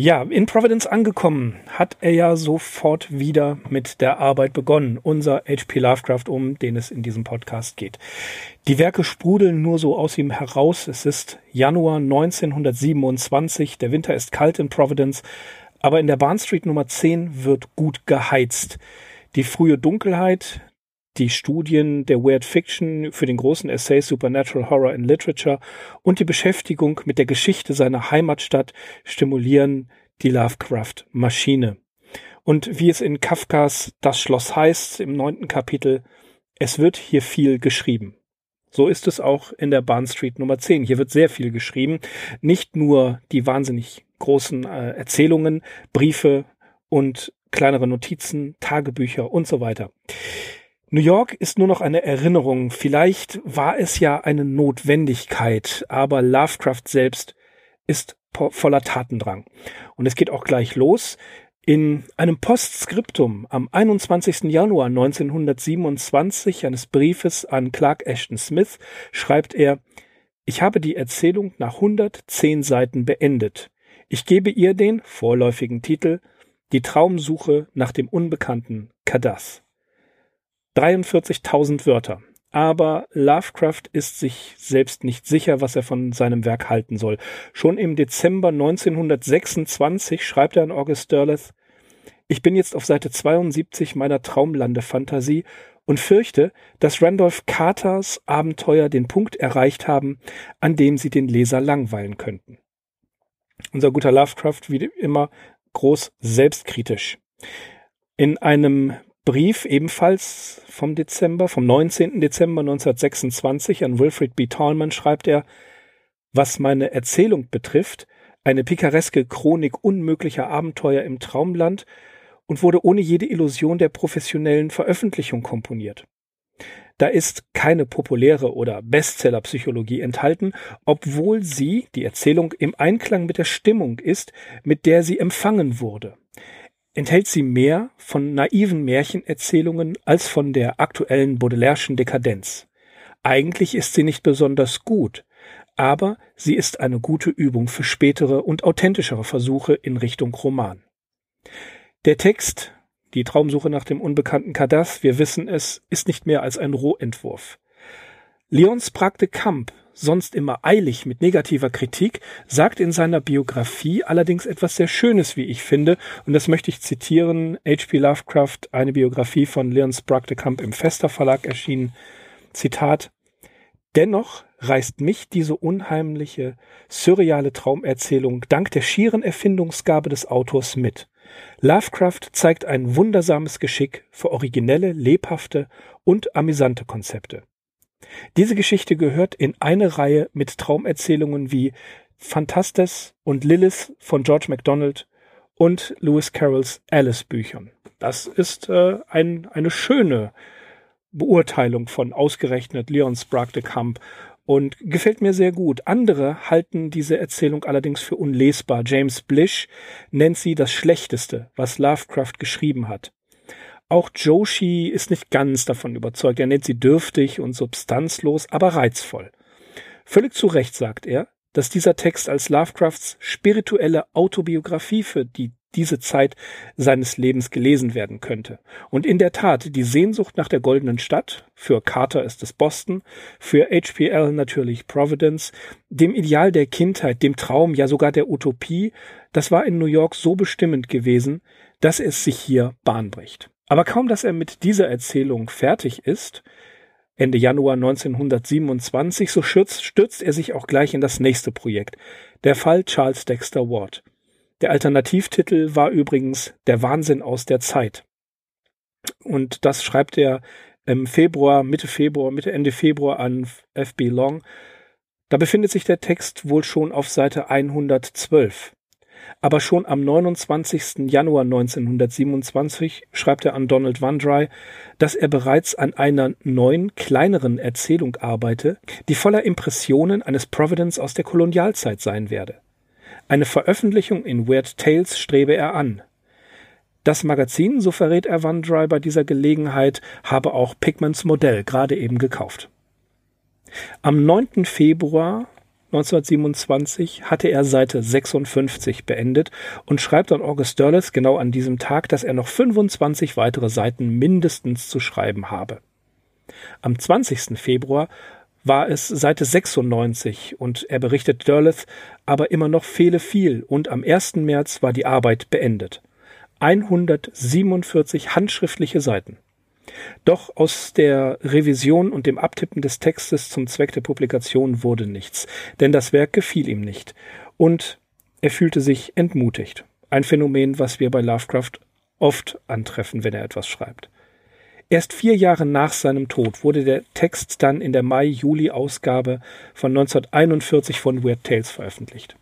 Ja, in Providence angekommen hat er ja sofort wieder mit der Arbeit begonnen. Unser H.P. Lovecraft, um den es in diesem Podcast geht. Die Werke sprudeln nur so aus ihm heraus. Es ist Januar 1927. Der Winter ist kalt in Providence. Aber in der Barn Street Nummer 10 wird gut geheizt. Die frühe Dunkelheit, die Studien der Weird Fiction für den großen Essay Supernatural Horror in Literature und die Beschäftigung mit der Geschichte seiner Heimatstadt stimulieren die Lovecraft-Maschine. Und wie es in Kafkas Das Schloss heißt im neunten Kapitel, es wird hier viel geschrieben. So ist es auch in der Barn Street Nummer 10. Hier wird sehr viel geschrieben. Nicht nur die wahnsinnig großen äh, Erzählungen, Briefe und kleinere Notizen, Tagebücher und so weiter. New York ist nur noch eine Erinnerung. Vielleicht war es ja eine Notwendigkeit, aber Lovecraft selbst ist voller Tatendrang. Und es geht auch gleich los. In einem Postskriptum am 21. Januar 1927 eines Briefes an Clark Ashton Smith schreibt er, ich habe die Erzählung nach 110 Seiten beendet. Ich gebe ihr den vorläufigen Titel Die Traumsuche nach dem unbekannten Kadath. 43.000 Wörter. Aber Lovecraft ist sich selbst nicht sicher, was er von seinem Werk halten soll. Schon im Dezember 1926 schreibt er an August Derleth, ich bin jetzt auf Seite 72 meiner Traumlande-Fantasie und fürchte, dass Randolph Carters Abenteuer den Punkt erreicht haben, an dem sie den Leser langweilen könnten. Unser guter Lovecraft, wie immer, groß selbstkritisch. In einem Brief ebenfalls vom Dezember, vom 19. Dezember 1926 an Wilfred B. Tallman schreibt er, was meine Erzählung betrifft, eine pikareske Chronik unmöglicher Abenteuer im Traumland und wurde ohne jede Illusion der professionellen Veröffentlichung komponiert. Da ist keine populäre oder Bestsellerpsychologie enthalten, obwohl sie, die Erzählung, im Einklang mit der Stimmung ist, mit der sie empfangen wurde enthält sie mehr von naiven Märchenerzählungen als von der aktuellen Baudelaire'schen Dekadenz. Eigentlich ist sie nicht besonders gut, aber sie ist eine gute Übung für spätere und authentischere Versuche in Richtung Roman. Der Text, die Traumsuche nach dem unbekannten Kadath, wir wissen es, ist nicht mehr als ein Rohentwurf. Leons Pragte Kamp sonst immer eilig mit negativer Kritik, sagt in seiner Biografie allerdings etwas sehr Schönes, wie ich finde, und das möchte ich zitieren. H.P. Lovecraft, eine Biografie von Leon Sprague im Fester Verlag erschienen. Zitat. Dennoch reißt mich diese unheimliche, surreale Traumerzählung dank der schieren Erfindungsgabe des Autors mit. Lovecraft zeigt ein wundersames Geschick für originelle, lebhafte und amüsante Konzepte. Diese Geschichte gehört in eine Reihe mit Traumerzählungen wie Phantastes und Lilith von George MacDonald und Lewis Carrolls Alice Büchern. Das ist äh, ein, eine schöne Beurteilung von ausgerechnet Leon Sprague de Camp und gefällt mir sehr gut. Andere halten diese Erzählung allerdings für unlesbar. James Blish nennt sie das Schlechteste, was Lovecraft geschrieben hat. Auch Joshi ist nicht ganz davon überzeugt. Er nennt sie dürftig und substanzlos, aber reizvoll. Völlig zu Recht sagt er, dass dieser Text als Lovecrafts spirituelle Autobiografie für die diese Zeit seines Lebens gelesen werden könnte. Und in der Tat, die Sehnsucht nach der goldenen Stadt, für Carter ist es Boston, für HPL natürlich Providence, dem Ideal der Kindheit, dem Traum, ja sogar der Utopie, das war in New York so bestimmend gewesen, dass es sich hier Bahn bricht. Aber kaum, dass er mit dieser Erzählung fertig ist, Ende Januar 1927, so stürzt, stürzt er sich auch gleich in das nächste Projekt, der Fall Charles Dexter Ward. Der Alternativtitel war übrigens Der Wahnsinn aus der Zeit. Und das schreibt er im Februar, Mitte Februar, Mitte Ende Februar an F.B. Long. Da befindet sich der Text wohl schon auf Seite 112. Aber schon am 29. Januar 1927 schreibt er an Donald Wandry, dass er bereits an einer neuen, kleineren Erzählung arbeite, die voller Impressionen eines Providence aus der Kolonialzeit sein werde. Eine Veröffentlichung in Weird Tales strebe er an. Das Magazin, so verrät er Wandry bei dieser Gelegenheit, habe auch Pigments Modell gerade eben gekauft. Am 9. Februar 1927 hatte er Seite 56 beendet und schreibt an August Derleth genau an diesem Tag, dass er noch 25 weitere Seiten mindestens zu schreiben habe. Am 20. Februar war es Seite 96 und er berichtet Derleth, aber immer noch fehle viel und am 1. März war die Arbeit beendet. 147 handschriftliche Seiten. Doch aus der Revision und dem Abtippen des Textes zum Zweck der Publikation wurde nichts, denn das Werk gefiel ihm nicht und er fühlte sich entmutigt. Ein Phänomen, was wir bei Lovecraft oft antreffen, wenn er etwas schreibt. Erst vier Jahre nach seinem Tod wurde der Text dann in der Mai-Juli-Ausgabe von 1941 von Weird Tales veröffentlicht.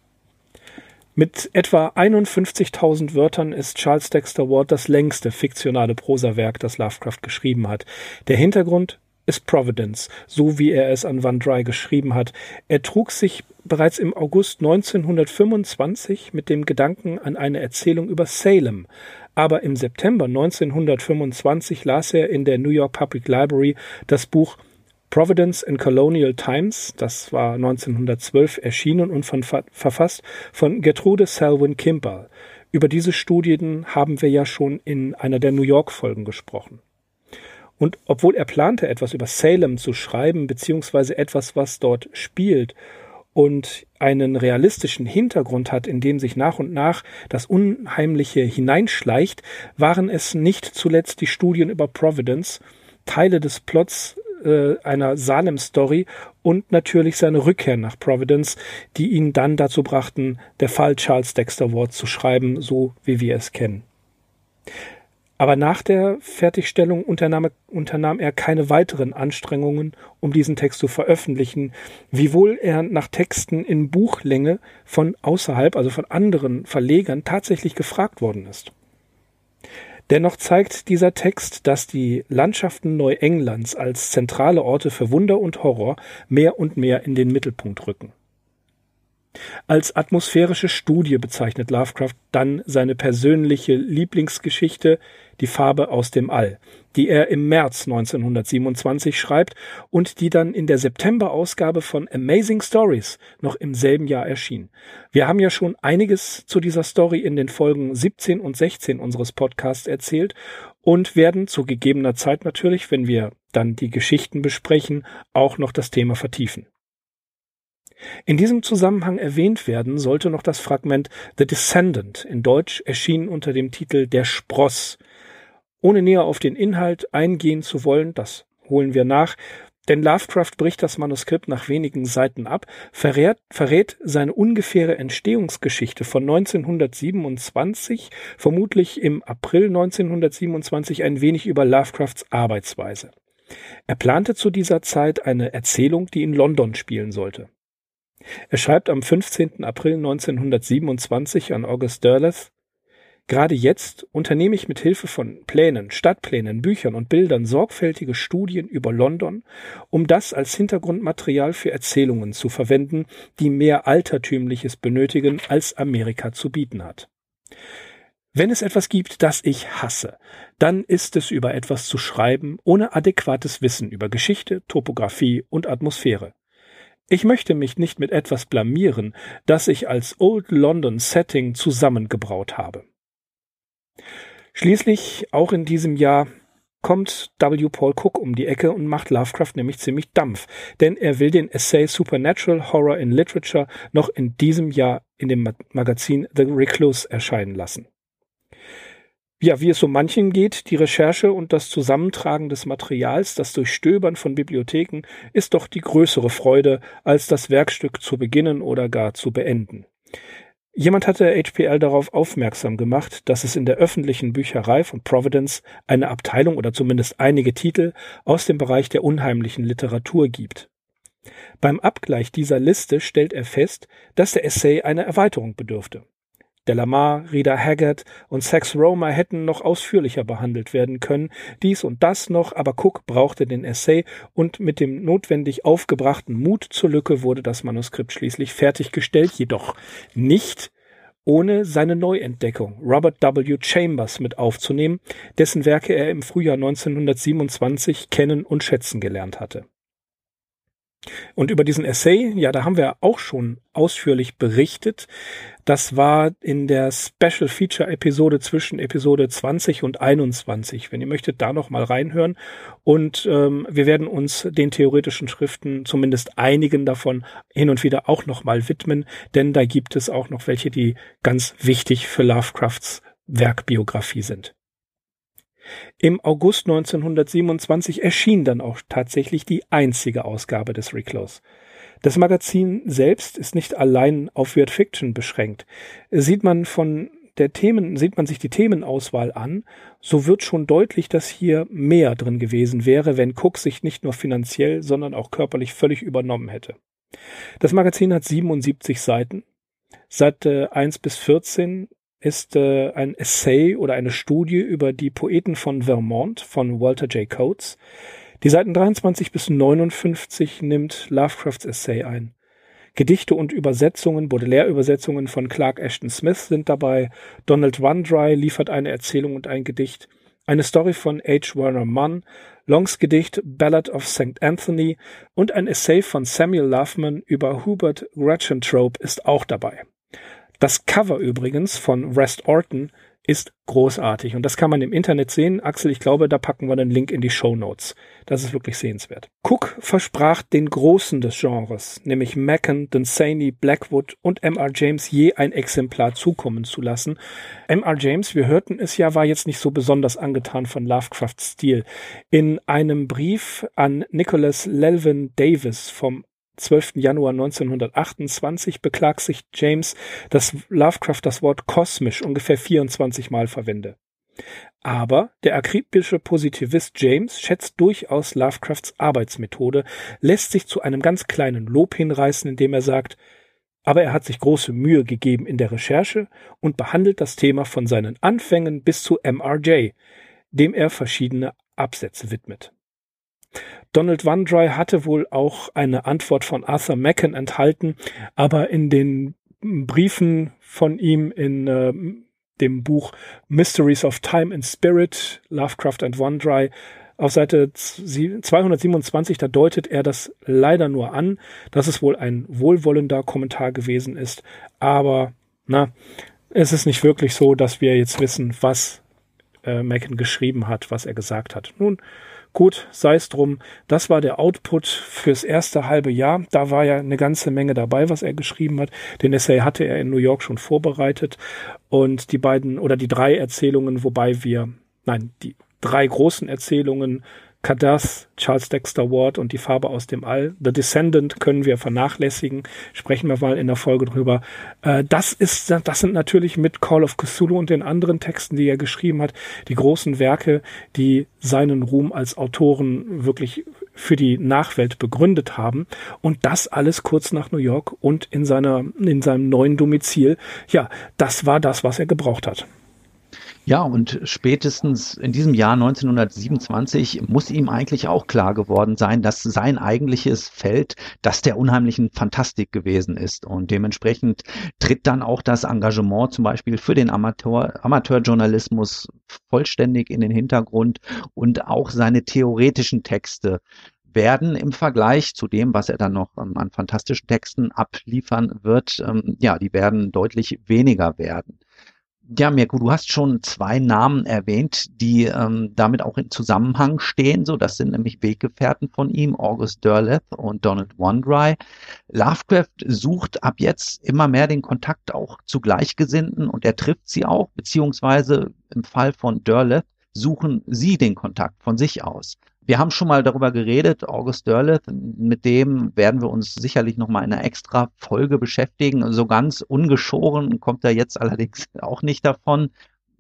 Mit etwa 51.000 Wörtern ist Charles Dexter Ward das längste fiktionale Prosawerk, das Lovecraft geschrieben hat. Der Hintergrund ist Providence, so wie er es an Van Dry geschrieben hat. Er trug sich bereits im August 1925 mit dem Gedanken an eine Erzählung über Salem, aber im September 1925 las er in der New York Public Library das Buch Providence in Colonial Times, das war 1912 erschienen und von, verfasst von Gertrude Selwyn Kimball. Über diese Studien haben wir ja schon in einer der New York Folgen gesprochen. Und obwohl er plante, etwas über Salem zu schreiben, beziehungsweise etwas, was dort spielt und einen realistischen Hintergrund hat, in dem sich nach und nach das Unheimliche hineinschleicht, waren es nicht zuletzt die Studien über Providence, Teile des Plots äh, einer Salem-Story und natürlich seine Rückkehr nach Providence, die ihn dann dazu brachten, der Fall Charles Dexter Ward zu schreiben, so wie wir es kennen. Aber nach der Fertigstellung unternahm, unternahm, er keine weiteren Anstrengungen, um diesen Text zu veröffentlichen, wiewohl er nach Texten in Buchlänge von außerhalb, also von anderen Verlegern, tatsächlich gefragt worden ist. Dennoch zeigt dieser Text, dass die Landschaften Neuenglands als zentrale Orte für Wunder und Horror mehr und mehr in den Mittelpunkt rücken. Als atmosphärische Studie bezeichnet Lovecraft dann seine persönliche Lieblingsgeschichte Die Farbe aus dem All, die er im März 1927 schreibt und die dann in der September-Ausgabe von Amazing Stories noch im selben Jahr erschien. Wir haben ja schon einiges zu dieser Story in den Folgen 17 und 16 unseres Podcasts erzählt und werden zu gegebener Zeit natürlich, wenn wir dann die Geschichten besprechen, auch noch das Thema vertiefen. In diesem Zusammenhang erwähnt werden sollte noch das Fragment The Descendant, in Deutsch erschienen unter dem Titel Der Spross. Ohne näher auf den Inhalt eingehen zu wollen, das holen wir nach, denn Lovecraft bricht das Manuskript nach wenigen Seiten ab, verrät, verrät seine ungefähre Entstehungsgeschichte von 1927, vermutlich im April 1927, ein wenig über Lovecrafts Arbeitsweise. Er plante zu dieser Zeit eine Erzählung, die in London spielen sollte. Er schreibt am 15. April 1927 an August Derleth, Gerade jetzt unternehme ich mit Hilfe von Plänen, Stadtplänen, Büchern und Bildern sorgfältige Studien über London, um das als Hintergrundmaterial für Erzählungen zu verwenden, die mehr Altertümliches benötigen, als Amerika zu bieten hat. Wenn es etwas gibt, das ich hasse, dann ist es über etwas zu schreiben, ohne adäquates Wissen über Geschichte, Topographie und Atmosphäre. Ich möchte mich nicht mit etwas blamieren, das ich als Old London Setting zusammengebraut habe. Schließlich, auch in diesem Jahr, kommt W. Paul Cook um die Ecke und macht Lovecraft nämlich ziemlich Dampf, denn er will den Essay Supernatural Horror in Literature noch in diesem Jahr in dem Magazin The Recluse erscheinen lassen. Ja, wie es so manchen geht, die Recherche und das Zusammentragen des Materials, das Durchstöbern von Bibliotheken, ist doch die größere Freude, als das Werkstück zu beginnen oder gar zu beenden. Jemand hatte HPL darauf aufmerksam gemacht, dass es in der öffentlichen Bücherei von Providence eine Abteilung oder zumindest einige Titel aus dem Bereich der unheimlichen Literatur gibt. Beim Abgleich dieser Liste stellt er fest, dass der Essay einer Erweiterung bedürfte. Delamar, Rita Haggard und Sax Romer hätten noch ausführlicher behandelt werden können, dies und das noch, aber Cook brauchte den Essay und mit dem notwendig aufgebrachten Mut zur Lücke wurde das Manuskript schließlich fertiggestellt, jedoch nicht ohne seine Neuentdeckung Robert W. Chambers mit aufzunehmen, dessen Werke er im Frühjahr 1927 kennen und schätzen gelernt hatte. Und über diesen Essay, ja, da haben wir auch schon ausführlich berichtet. Das war in der Special Feature Episode zwischen Episode 20 und 21. Wenn ihr möchtet, da noch mal reinhören. Und ähm, wir werden uns den theoretischen Schriften, zumindest einigen davon, hin und wieder auch noch mal widmen, denn da gibt es auch noch welche, die ganz wichtig für Lovecrafts Werkbiografie sind. Im August 1927 erschien dann auch tatsächlich die einzige Ausgabe des Reclose. Das Magazin selbst ist nicht allein auf Weird Fiction beschränkt. Sieht man von der Themen, sieht man sich die Themenauswahl an, so wird schon deutlich, dass hier mehr drin gewesen wäre, wenn Cook sich nicht nur finanziell, sondern auch körperlich völlig übernommen hätte. Das Magazin hat 77 Seiten. Seite 1 bis 14 ist äh, ein Essay oder eine Studie über die Poeten von Vermont von Walter J. Coates. Die Seiten 23 bis 59 nimmt Lovecrafts Essay ein. Gedichte und Übersetzungen, Baudelaire-Übersetzungen von Clark Ashton Smith sind dabei. Donald Wandry liefert eine Erzählung und ein Gedicht. Eine Story von H. Werner Munn, Longs Gedicht Ballad of St. Anthony und ein Essay von Samuel Loveman über Hubert Gratchentrope ist auch dabei. Das Cover übrigens von Rest Orton ist großartig und das kann man im Internet sehen. Axel, ich glaube, da packen wir den Link in die Show Notes. Das ist wirklich sehenswert. Cook versprach den Großen des Genres, nämlich Macken, Dunsany, Blackwood und M.R. James je ein Exemplar zukommen zu lassen. M.R. James, wir hörten es ja, war jetzt nicht so besonders angetan von Lovecrafts Stil. In einem Brief an Nicholas Lelvin Davis vom 12. Januar 1928 beklagt sich James, dass Lovecraft das Wort kosmisch ungefähr 24 Mal verwende. Aber der akribische Positivist James schätzt durchaus Lovecrafts Arbeitsmethode, lässt sich zu einem ganz kleinen Lob hinreißen, indem er sagt, aber er hat sich große Mühe gegeben in der Recherche und behandelt das Thema von seinen Anfängen bis zu MRJ, dem er verschiedene Absätze widmet. Donald Wandry hatte wohl auch eine Antwort von Arthur Macken enthalten, aber in den Briefen von ihm in äh, dem Buch Mysteries of Time and Spirit, Lovecraft and Wandry, auf Seite 227, da deutet er das leider nur an, dass es wohl ein wohlwollender Kommentar gewesen ist, aber na, es ist nicht wirklich so, dass wir jetzt wissen, was äh, Macken geschrieben hat, was er gesagt hat. Nun, Gut, sei es drum. Das war der Output fürs erste halbe Jahr. Da war ja eine ganze Menge dabei, was er geschrieben hat. Den Essay hatte er in New York schon vorbereitet. Und die beiden oder die drei Erzählungen, wobei wir, nein, die drei großen Erzählungen Kadath, Charles Dexter Ward und die Farbe aus dem All. The Descendant können wir vernachlässigen. Sprechen wir mal in der Folge drüber. Äh, das ist, das sind natürlich mit Call of Cthulhu und den anderen Texten, die er geschrieben hat, die großen Werke, die seinen Ruhm als Autoren wirklich für die Nachwelt begründet haben. Und das alles kurz nach New York und in seiner, in seinem neuen Domizil. Ja, das war das, was er gebraucht hat. Ja, und spätestens in diesem Jahr 1927 muss ihm eigentlich auch klar geworden sein, dass sein eigentliches Feld das der unheimlichen Fantastik gewesen ist. Und dementsprechend tritt dann auch das Engagement zum Beispiel für den Amateur, Amateurjournalismus vollständig in den Hintergrund und auch seine theoretischen Texte werden im Vergleich zu dem, was er dann noch an fantastischen Texten abliefern wird, ähm, ja, die werden deutlich weniger werden. Ja, Mirko, du hast schon zwei Namen erwähnt, die ähm, damit auch in Zusammenhang stehen. So, das sind nämlich Weggefährten von ihm, August Derleth und Donald Wandry. Lovecraft sucht ab jetzt immer mehr den Kontakt auch zu Gleichgesinnten und er trifft sie auch, beziehungsweise im Fall von Derleth suchen sie den Kontakt von sich aus. Wir haben schon mal darüber geredet, August Derleth, mit dem werden wir uns sicherlich noch mal in einer extra Folge beschäftigen. So ganz ungeschoren kommt er jetzt allerdings auch nicht davon.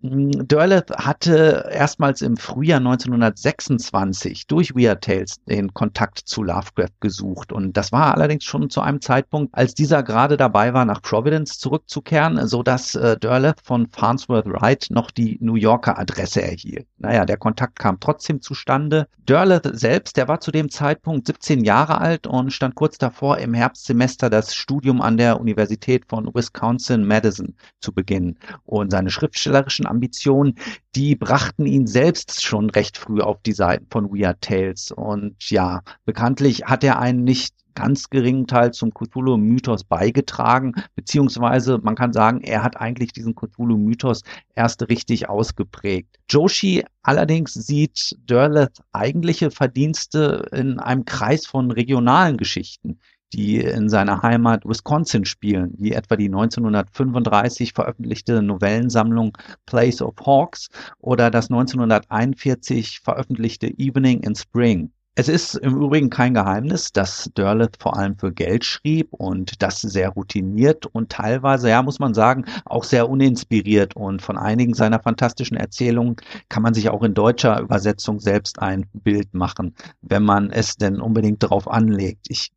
Hm, Derleth hatte erstmals im Frühjahr 1926 durch Weird Tales den Kontakt zu Lovecraft gesucht. Und das war allerdings schon zu einem Zeitpunkt, als dieser gerade dabei war, nach Providence zurückzukehren, so dass äh, Derleth von Farnsworth Wright noch die New Yorker Adresse erhielt. Naja, der Kontakt kam trotzdem zustande. Derleth selbst, der war zu dem Zeitpunkt 17 Jahre alt und stand kurz davor, im Herbstsemester das Studium an der Universität von Wisconsin-Madison zu beginnen. Und seine schriftstellerischen Ambitionen, die brachten ihn selbst schon recht früh auf die Seiten von Weird Tales. Und ja, bekanntlich hat er einen nicht ganz geringen Teil zum Cthulhu-Mythos beigetragen, beziehungsweise man kann sagen, er hat eigentlich diesen Cthulhu-Mythos erst richtig ausgeprägt. Joshi allerdings sieht Derleth eigentliche Verdienste in einem Kreis von regionalen Geschichten die in seiner Heimat Wisconsin spielen, wie etwa die 1935 veröffentlichte Novellensammlung Place of Hawks oder das 1941 veröffentlichte Evening in Spring. Es ist im Übrigen kein Geheimnis, dass Derleth vor allem für Geld schrieb und das sehr routiniert und teilweise, ja, muss man sagen, auch sehr uninspiriert. Und von einigen seiner fantastischen Erzählungen kann man sich auch in deutscher Übersetzung selbst ein Bild machen, wenn man es denn unbedingt darauf anlegt. Ich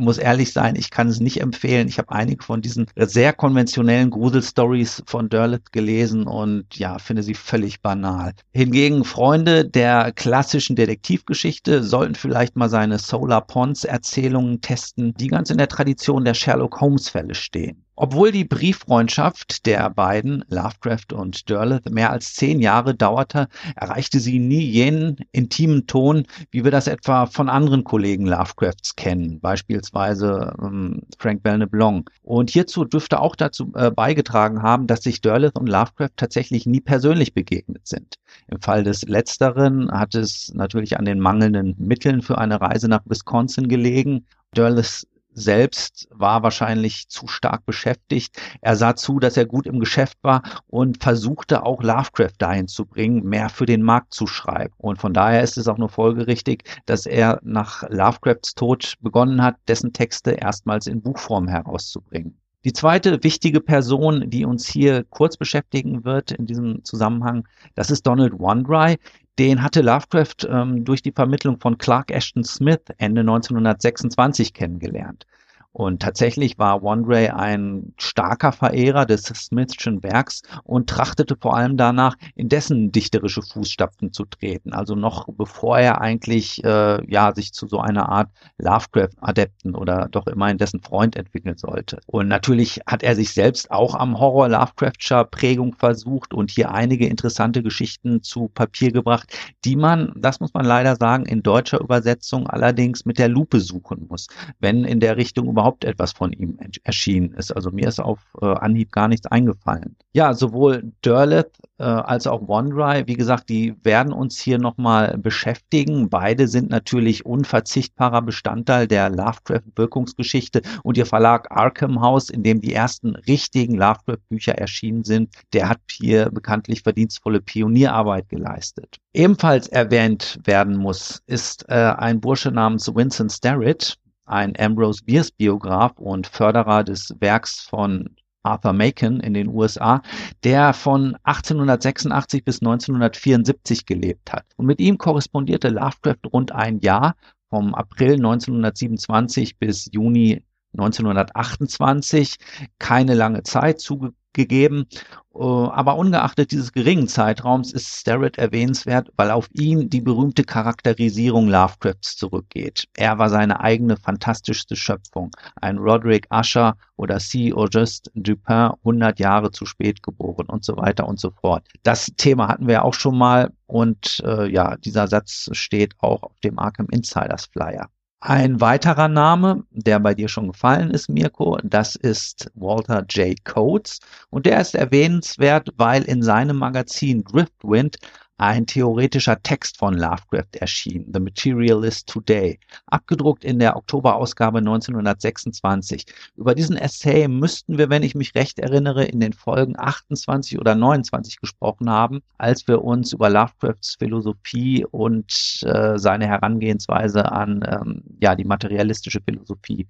muss ehrlich sein, ich kann es nicht empfehlen. Ich habe einige von diesen sehr konventionellen Gruselstories von Derleth gelesen und ja, finde sie völlig banal. Hingegen Freunde der klassischen Detektivgeschichte sollten vielleicht mal seine Solar Ponds Erzählungen testen, die ganz in der Tradition der Sherlock Holmes Fälle stehen. Obwohl die Brieffreundschaft der beiden, Lovecraft und Derleth, mehr als zehn Jahre dauerte, erreichte sie nie jenen intimen Ton, wie wir das etwa von anderen Kollegen Lovecrafts kennen, beispielsweise ähm, Frank Belknap Long. Und hierzu dürfte auch dazu äh, beigetragen haben, dass sich Derleth und Lovecraft tatsächlich nie persönlich begegnet sind. Im Fall des Letzteren hat es natürlich an den mangelnden Mitteln für eine Reise nach Wisconsin gelegen. Derleth selbst war wahrscheinlich zu stark beschäftigt. Er sah zu, dass er gut im Geschäft war und versuchte auch Lovecraft dahin zu bringen, mehr für den Markt zu schreiben. Und von daher ist es auch nur folgerichtig, dass er nach Lovecrafts Tod begonnen hat, dessen Texte erstmals in Buchform herauszubringen. Die zweite wichtige Person, die uns hier kurz beschäftigen wird in diesem Zusammenhang, das ist Donald Wandry. Den hatte Lovecraft ähm, durch die Vermittlung von Clark Ashton Smith Ende 1926 kennengelernt. Und tatsächlich war Wandray ein starker Verehrer des Smithschen Werks und trachtete vor allem danach, in dessen dichterische Fußstapfen zu treten. Also noch bevor er eigentlich äh, ja sich zu so einer Art Lovecraft-Adepten oder doch immerhin dessen Freund entwickeln sollte. Und natürlich hat er sich selbst auch am Horror Lovecraftscher Prägung versucht und hier einige interessante Geschichten zu Papier gebracht, die man, das muss man leider sagen, in deutscher Übersetzung allerdings mit der Lupe suchen muss, wenn in der Richtung überhaupt etwas von ihm erschienen ist. Also mir ist auf äh, Anhieb gar nichts eingefallen. Ja, sowohl Derleth äh, als auch OneDrive, wie gesagt, die werden uns hier nochmal beschäftigen. Beide sind natürlich unverzichtbarer Bestandteil der Lovecraft-Wirkungsgeschichte und ihr Verlag Arkham House, in dem die ersten richtigen Lovecraft-Bücher erschienen sind, der hat hier bekanntlich verdienstvolle Pionierarbeit geleistet. Ebenfalls erwähnt werden muss, ist äh, ein Bursche namens Winston Starrett, ein Ambrose Bierce Biograf und Förderer des Werks von Arthur Macon in den USA, der von 1886 bis 1974 gelebt hat. Und mit ihm korrespondierte Lovecraft rund ein Jahr, vom April 1927 bis Juni 1928. Keine lange Zeit, zuge gegeben. Äh, aber ungeachtet dieses geringen Zeitraums ist Starrett erwähnenswert, weil auf ihn die berühmte Charakterisierung Lovecrafts zurückgeht. Er war seine eigene fantastischste Schöpfung. Ein Roderick Usher oder C. Auguste Dupin 100 Jahre zu spät geboren und so weiter und so fort. Das Thema hatten wir auch schon mal und äh, ja, dieser Satz steht auch auf dem Arkham Insiders Flyer. Ein weiterer Name, der bei dir schon gefallen ist, Mirko, das ist Walter J. Coates. Und der ist erwähnenswert, weil in seinem Magazin Driftwind ein theoretischer Text von Lovecraft erschien, The Materialist Today, abgedruckt in der Oktoberausgabe 1926. Über diesen Essay müssten wir, wenn ich mich recht erinnere, in den Folgen 28 oder 29 gesprochen haben, als wir uns über Lovecrafts Philosophie und äh, seine Herangehensweise an ähm, ja die materialistische Philosophie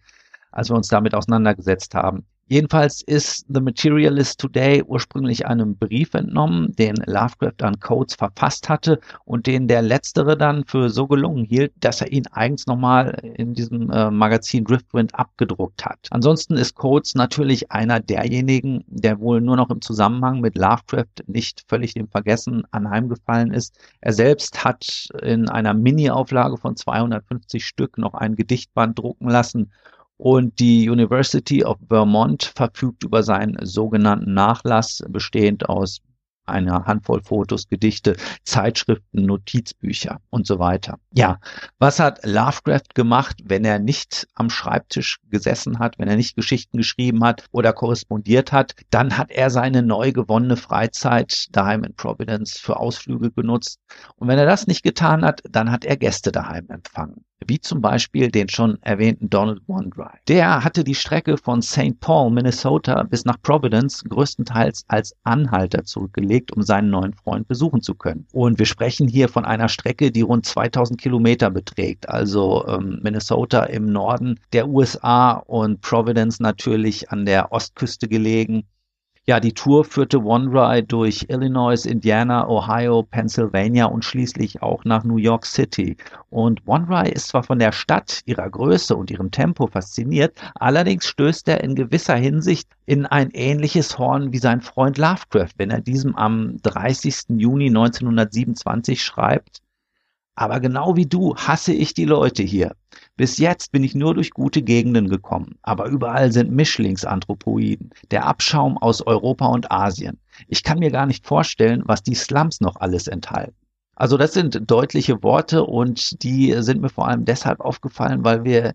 als wir uns damit auseinandergesetzt haben. Jedenfalls ist The Materialist Today ursprünglich einem Brief entnommen, den Lovecraft an Coates verfasst hatte und den der Letztere dann für so gelungen hielt, dass er ihn eigens nochmal in diesem äh, Magazin Driftwind abgedruckt hat. Ansonsten ist Coates natürlich einer derjenigen, der wohl nur noch im Zusammenhang mit Lovecraft nicht völlig dem Vergessen anheimgefallen ist. Er selbst hat in einer Mini-Auflage von 250 Stück noch ein Gedichtband drucken lassen und die University of Vermont verfügt über seinen sogenannten Nachlass, bestehend aus einer Handvoll Fotos, Gedichte, Zeitschriften, Notizbücher und so weiter. Ja, was hat Lovecraft gemacht, wenn er nicht am Schreibtisch gesessen hat, wenn er nicht Geschichten geschrieben hat oder korrespondiert hat? Dann hat er seine neu gewonnene Freizeit daheim in Providence für Ausflüge genutzt. Und wenn er das nicht getan hat, dann hat er Gäste daheim empfangen wie zum Beispiel den schon erwähnten Donald Wondry. Der hatte die Strecke von St. Paul, Minnesota bis nach Providence größtenteils als Anhalter zurückgelegt, um seinen neuen Freund besuchen zu können. Und wir sprechen hier von einer Strecke, die rund 2000 Kilometer beträgt, also ähm, Minnesota im Norden der USA und Providence natürlich an der Ostküste gelegen. Ja, die Tour führte One Ride durch Illinois, Indiana, Ohio, Pennsylvania und schließlich auch nach New York City. Und One Ride ist zwar von der Stadt, ihrer Größe und ihrem Tempo fasziniert, allerdings stößt er in gewisser Hinsicht in ein ähnliches Horn wie sein Freund Lovecraft, wenn er diesem am 30. Juni 1927 schreibt, aber genau wie du hasse ich die Leute hier. Bis jetzt bin ich nur durch gute Gegenden gekommen, aber überall sind Mischlingsanthropoiden, der Abschaum aus Europa und Asien. Ich kann mir gar nicht vorstellen, was die Slums noch alles enthalten. Also das sind deutliche Worte und die sind mir vor allem deshalb aufgefallen, weil wir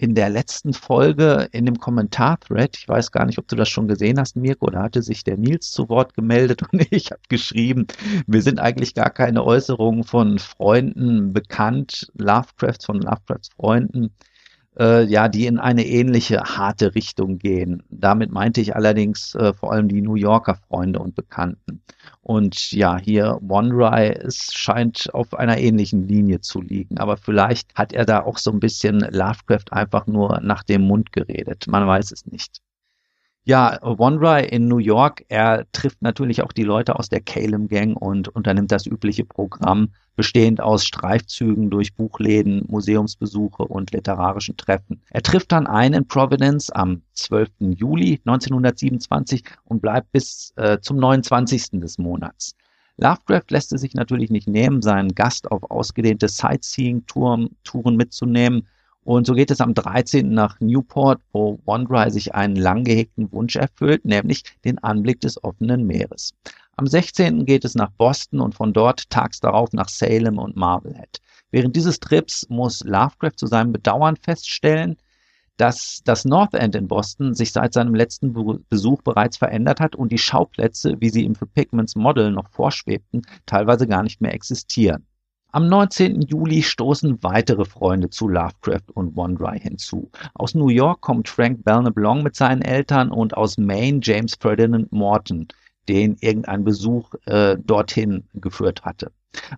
in der letzten Folge in dem Kommentar-Thread, ich weiß gar nicht, ob du das schon gesehen hast, Mirko, da hatte sich der Nils zu Wort gemeldet und ich habe geschrieben, wir sind eigentlich gar keine Äußerungen von Freunden bekannt, Lovecrafts, von Lovecrafts Freunden, äh, ja, die in eine ähnliche harte Richtung gehen. Damit meinte ich allerdings äh, vor allem die New Yorker Freunde und Bekannten. Und ja, hier OneRye, es scheint auf einer ähnlichen Linie zu liegen. Aber vielleicht hat er da auch so ein bisschen Lovecraft einfach nur nach dem Mund geredet. Man weiß es nicht. Ja, OneRye in New York, er trifft natürlich auch die Leute aus der Calem Gang und unternimmt das übliche Programm, bestehend aus Streifzügen durch Buchläden, Museumsbesuche und literarischen Treffen. Er trifft dann ein in Providence am 12. Juli 1927 und bleibt bis äh, zum 29. des Monats. Lovecraft lässt es sich natürlich nicht nehmen, seinen Gast auf ausgedehnte Sightseeing-Touren mitzunehmen und so geht es am 13. nach Newport, wo OneDry sich einen lang gehegten Wunsch erfüllt, nämlich den Anblick des offenen Meeres. Am 16. geht es nach Boston und von dort tags darauf nach Salem und Marblehead. Während dieses Trips muss Lovecraft zu seinem Bedauern feststellen, dass das North End in Boston sich seit seinem letzten Besuch bereits verändert hat und die Schauplätze, wie sie ihm für Pigments Model noch vorschwebten, teilweise gar nicht mehr existieren. Am 19. Juli stoßen weitere Freunde zu Lovecraft und Wondry hinzu. Aus New York kommt Frank Belknap mit seinen Eltern und aus Maine James Ferdinand Morton, den irgendein Besuch äh, dorthin geführt hatte.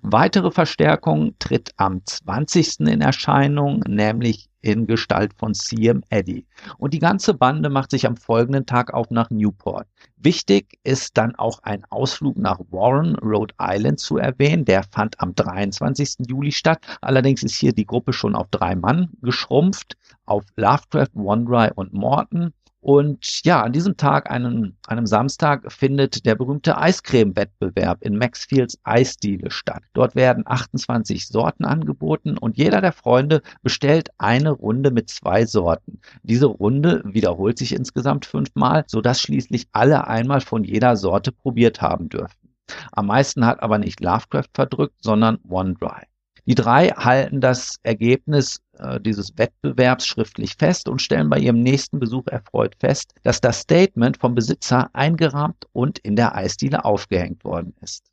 Weitere Verstärkung tritt am 20. in Erscheinung, nämlich in Gestalt von CM Eddy. Und die ganze Bande macht sich am folgenden Tag auf nach Newport. Wichtig ist dann auch ein Ausflug nach Warren, Rhode Island zu erwähnen. Der fand am 23. Juli statt. Allerdings ist hier die Gruppe schon auf drei Mann geschrumpft. Auf Lovecraft, Wondry und Morton. Und ja, an diesem Tag, einem, einem Samstag, findet der berühmte Eiscreme-Wettbewerb in Maxfields Eisdiele statt. Dort werden 28 Sorten angeboten und jeder der Freunde bestellt eine Runde mit zwei Sorten. Diese Runde wiederholt sich insgesamt fünfmal, sodass schließlich alle einmal von jeder Sorte probiert haben dürften. Am meisten hat aber nicht Lovecraft verdrückt, sondern OneDry. Die drei halten das Ergebnis äh, dieses Wettbewerbs schriftlich fest und stellen bei ihrem nächsten Besuch erfreut fest, dass das Statement vom Besitzer eingerahmt und in der Eisdiele aufgehängt worden ist.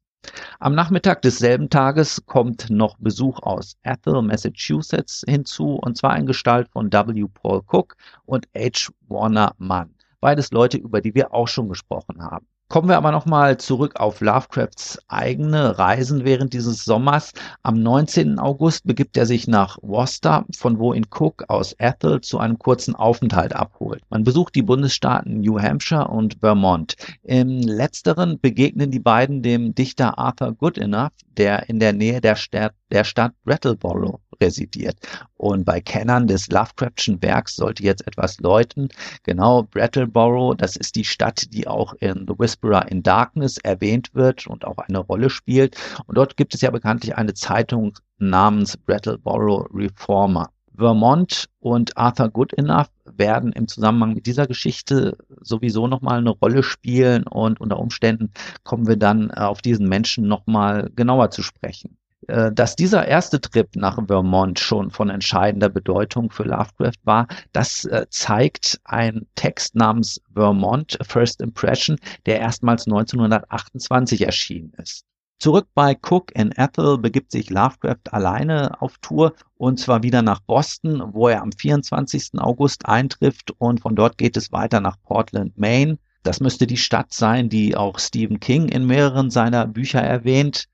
Am Nachmittag desselben Tages kommt noch Besuch aus Ethel, Massachusetts hinzu, und zwar in Gestalt von W. Paul Cook und H. Warner Mann. Beides Leute, über die wir auch schon gesprochen haben. Kommen wir aber nochmal zurück auf Lovecrafts eigene Reisen während dieses Sommers. Am 19. August begibt er sich nach Worcester, von wo ihn Cook aus Ethel zu einem kurzen Aufenthalt abholt. Man besucht die Bundesstaaten New Hampshire und Vermont. Im letzteren begegnen die beiden dem Dichter Arthur Goodenough, der in der Nähe der Stadt, der Stadt Brattleboro residiert. Und bei Kennern des Lovecraftschen Werks sollte jetzt etwas läuten. Genau, Brattleboro, das ist die Stadt, die auch in The Whisperer in Darkness erwähnt wird und auch eine Rolle spielt. Und dort gibt es ja bekanntlich eine Zeitung namens Brattleboro Reformer. Vermont und Arthur Goodenough werden im Zusammenhang mit dieser Geschichte sowieso nochmal eine Rolle spielen und unter Umständen kommen wir dann auf diesen Menschen nochmal genauer zu sprechen. Äh, dass dieser erste Trip nach Vermont schon von entscheidender Bedeutung für Lovecraft war, das äh, zeigt ein Text namens Vermont First Impression, der erstmals 1928 erschienen ist. Zurück bei Cook in Ethel begibt sich Lovecraft alleine auf Tour und zwar wieder nach Boston, wo er am 24. August eintrifft und von dort geht es weiter nach Portland, Maine. Das müsste die Stadt sein, die auch Stephen King in mehreren seiner Bücher erwähnt.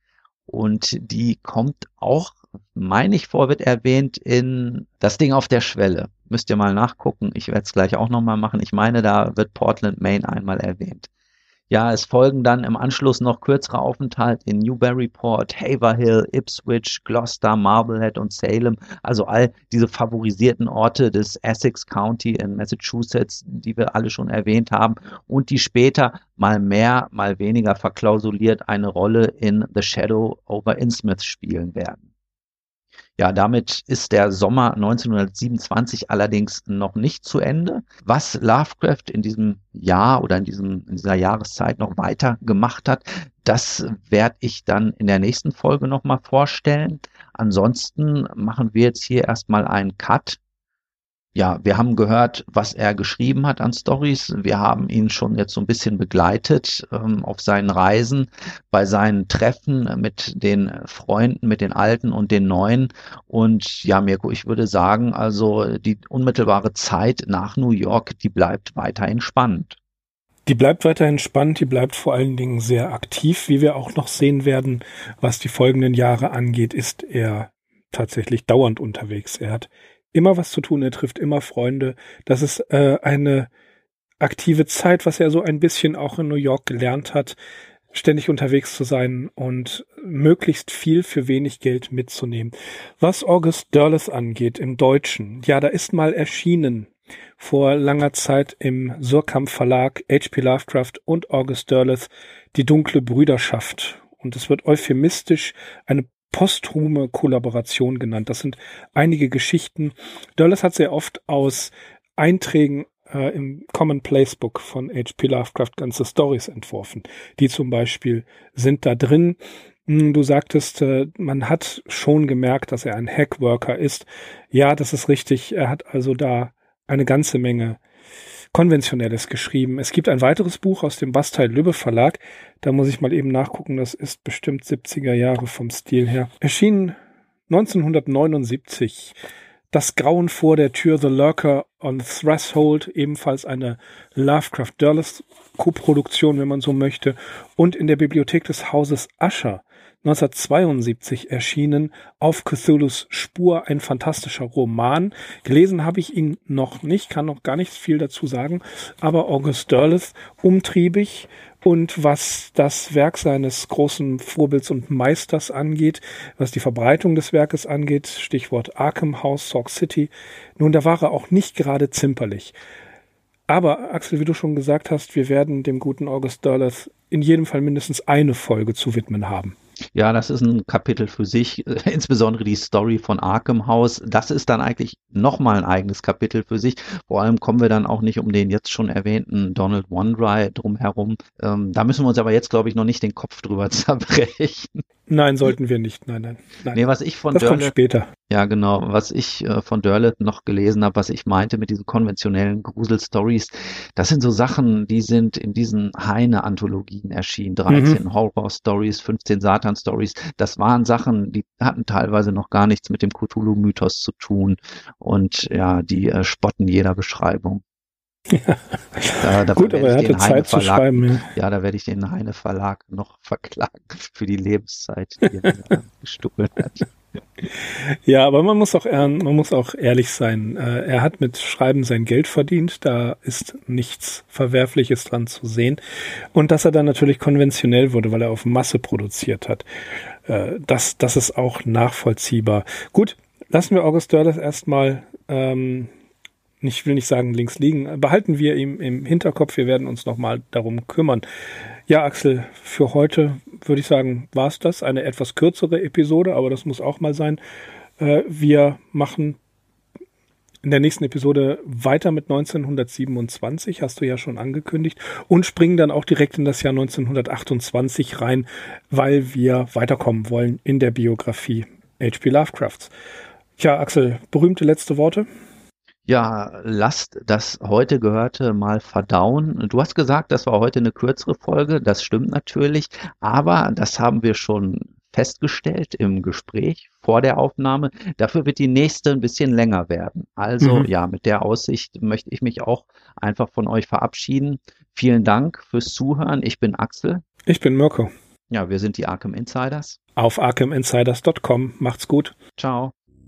Und die kommt auch, meine ich vor, wird erwähnt in das Ding auf der Schwelle. Müsst ihr mal nachgucken. Ich werde es gleich auch nochmal machen. Ich meine, da wird Portland, Maine einmal erwähnt. Ja, es folgen dann im Anschluss noch kürzere Aufenthalte in Newburyport, Haverhill, Ipswich, Gloucester, Marblehead und Salem. Also all diese favorisierten Orte des Essex County in Massachusetts, die wir alle schon erwähnt haben und die später mal mehr, mal weniger verklausuliert eine Rolle in The Shadow over Innsmouth spielen werden. Ja, damit ist der Sommer 1927 allerdings noch nicht zu Ende. Was Lovecraft in diesem Jahr oder in, diesem, in dieser Jahreszeit noch weiter gemacht hat, das werde ich dann in der nächsten Folge nochmal vorstellen. Ansonsten machen wir jetzt hier erstmal einen Cut ja, wir haben gehört, was er geschrieben hat an Stories. Wir haben ihn schon jetzt so ein bisschen begleitet ähm, auf seinen Reisen, bei seinen Treffen mit den Freunden, mit den Alten und den Neuen. Und ja, Mirko, ich würde sagen, also die unmittelbare Zeit nach New York, die bleibt weiterhin spannend. Die bleibt weiterhin spannend, die bleibt vor allen Dingen sehr aktiv. Wie wir auch noch sehen werden, was die folgenden Jahre angeht, ist er tatsächlich dauernd unterwegs. Er hat immer was zu tun, er trifft immer Freunde. Das ist äh, eine aktive Zeit, was er so ein bisschen auch in New York gelernt hat, ständig unterwegs zu sein und möglichst viel für wenig Geld mitzunehmen. Was August Derleth angeht im Deutschen, ja, da ist mal erschienen vor langer Zeit im Surkamp Verlag H.P. Lovecraft und August Derleth die dunkle Brüderschaft. Und es wird euphemistisch eine posthume Kollaboration genannt. Das sind einige Geschichten. Dulles hat sehr oft aus Einträgen äh, im Commonplace Book von H.P. Lovecraft ganze Stories entworfen. Die zum Beispiel sind da drin. Hm, du sagtest, äh, man hat schon gemerkt, dass er ein Hackworker ist. Ja, das ist richtig. Er hat also da eine ganze Menge Konventionelles geschrieben. Es gibt ein weiteres Buch aus dem Bastei Lübbe Verlag. Da muss ich mal eben nachgucken. Das ist bestimmt 70er Jahre vom Stil her. Erschien 1979. Das Grauen vor der Tür, The Lurker on Threshold, ebenfalls eine Lovecraft Dulles Koproduktion, wenn man so möchte. Und in der Bibliothek des Hauses Ascher 1972 erschienen, Auf Cthulhus Spur, ein fantastischer Roman. Gelesen habe ich ihn noch nicht, kann noch gar nicht viel dazu sagen, aber August Derleth, umtriebig und was das Werk seines großen Vorbilds und Meisters angeht, was die Verbreitung des Werkes angeht, Stichwort Arkham House, Sauk City, nun, da war er auch nicht gerade zimperlich. Aber Axel, wie du schon gesagt hast, wir werden dem guten August Derleth in jedem Fall mindestens eine Folge zu widmen haben. Ja, das ist ein Kapitel für sich, insbesondere die Story von Arkham House. Das ist dann eigentlich nochmal ein eigenes Kapitel für sich. Vor allem kommen wir dann auch nicht um den jetzt schon erwähnten Donald Wondry drumherum. Ähm, da müssen wir uns aber jetzt, glaube ich, noch nicht den Kopf drüber zerbrechen. Nein, sollten wir nicht. Nein, nein. nein. Nee, was ich von das Derlet, kommt später. Ja, genau. Was ich äh, von Derlet noch gelesen habe, was ich meinte mit diesen konventionellen Grusel-Stories, das sind so Sachen, die sind in diesen Heine-Anthologien erschienen. 13 mhm. Horror-Stories, 15 Satan-Stories. Das waren Sachen, die hatten teilweise noch gar nichts mit dem Cthulhu-Mythos zu tun. Und ja, die äh, spotten jeder Beschreibung. Da, Gut, aber er hatte Zeit zu schreiben. Ja. ja, da werde ich den Heine Verlag noch verklagen für die Lebenszeit, die er gestohlen hat. Ja, aber man muss auch, man muss auch ehrlich sein. Äh, er hat mit Schreiben sein Geld verdient. Da ist nichts Verwerfliches dran zu sehen. Und dass er dann natürlich konventionell wurde, weil er auf Masse produziert hat. Äh, das, das ist auch nachvollziehbar. Gut, lassen wir August Dörles erstmal, ähm, ich will nicht sagen links liegen, behalten wir ihm im Hinterkopf. Wir werden uns nochmal darum kümmern. Ja, Axel, für heute würde ich sagen, war es das. Eine etwas kürzere Episode, aber das muss auch mal sein. Äh, wir machen in der nächsten Episode weiter mit 1927, hast du ja schon angekündigt, und springen dann auch direkt in das Jahr 1928 rein, weil wir weiterkommen wollen in der Biografie H.P. Lovecrafts. Tja, Axel, berühmte letzte Worte? Ja, lasst das heute Gehörte mal verdauen. Du hast gesagt, das war heute eine kürzere Folge. Das stimmt natürlich. Aber das haben wir schon festgestellt im Gespräch vor der Aufnahme. Dafür wird die nächste ein bisschen länger werden. Also mhm. ja, mit der Aussicht möchte ich mich auch einfach von euch verabschieden. Vielen Dank fürs Zuhören. Ich bin Axel. Ich bin Mirko. Ja, wir sind die Arkham Insiders. Auf arkhaminsiders.com. Macht's gut. Ciao.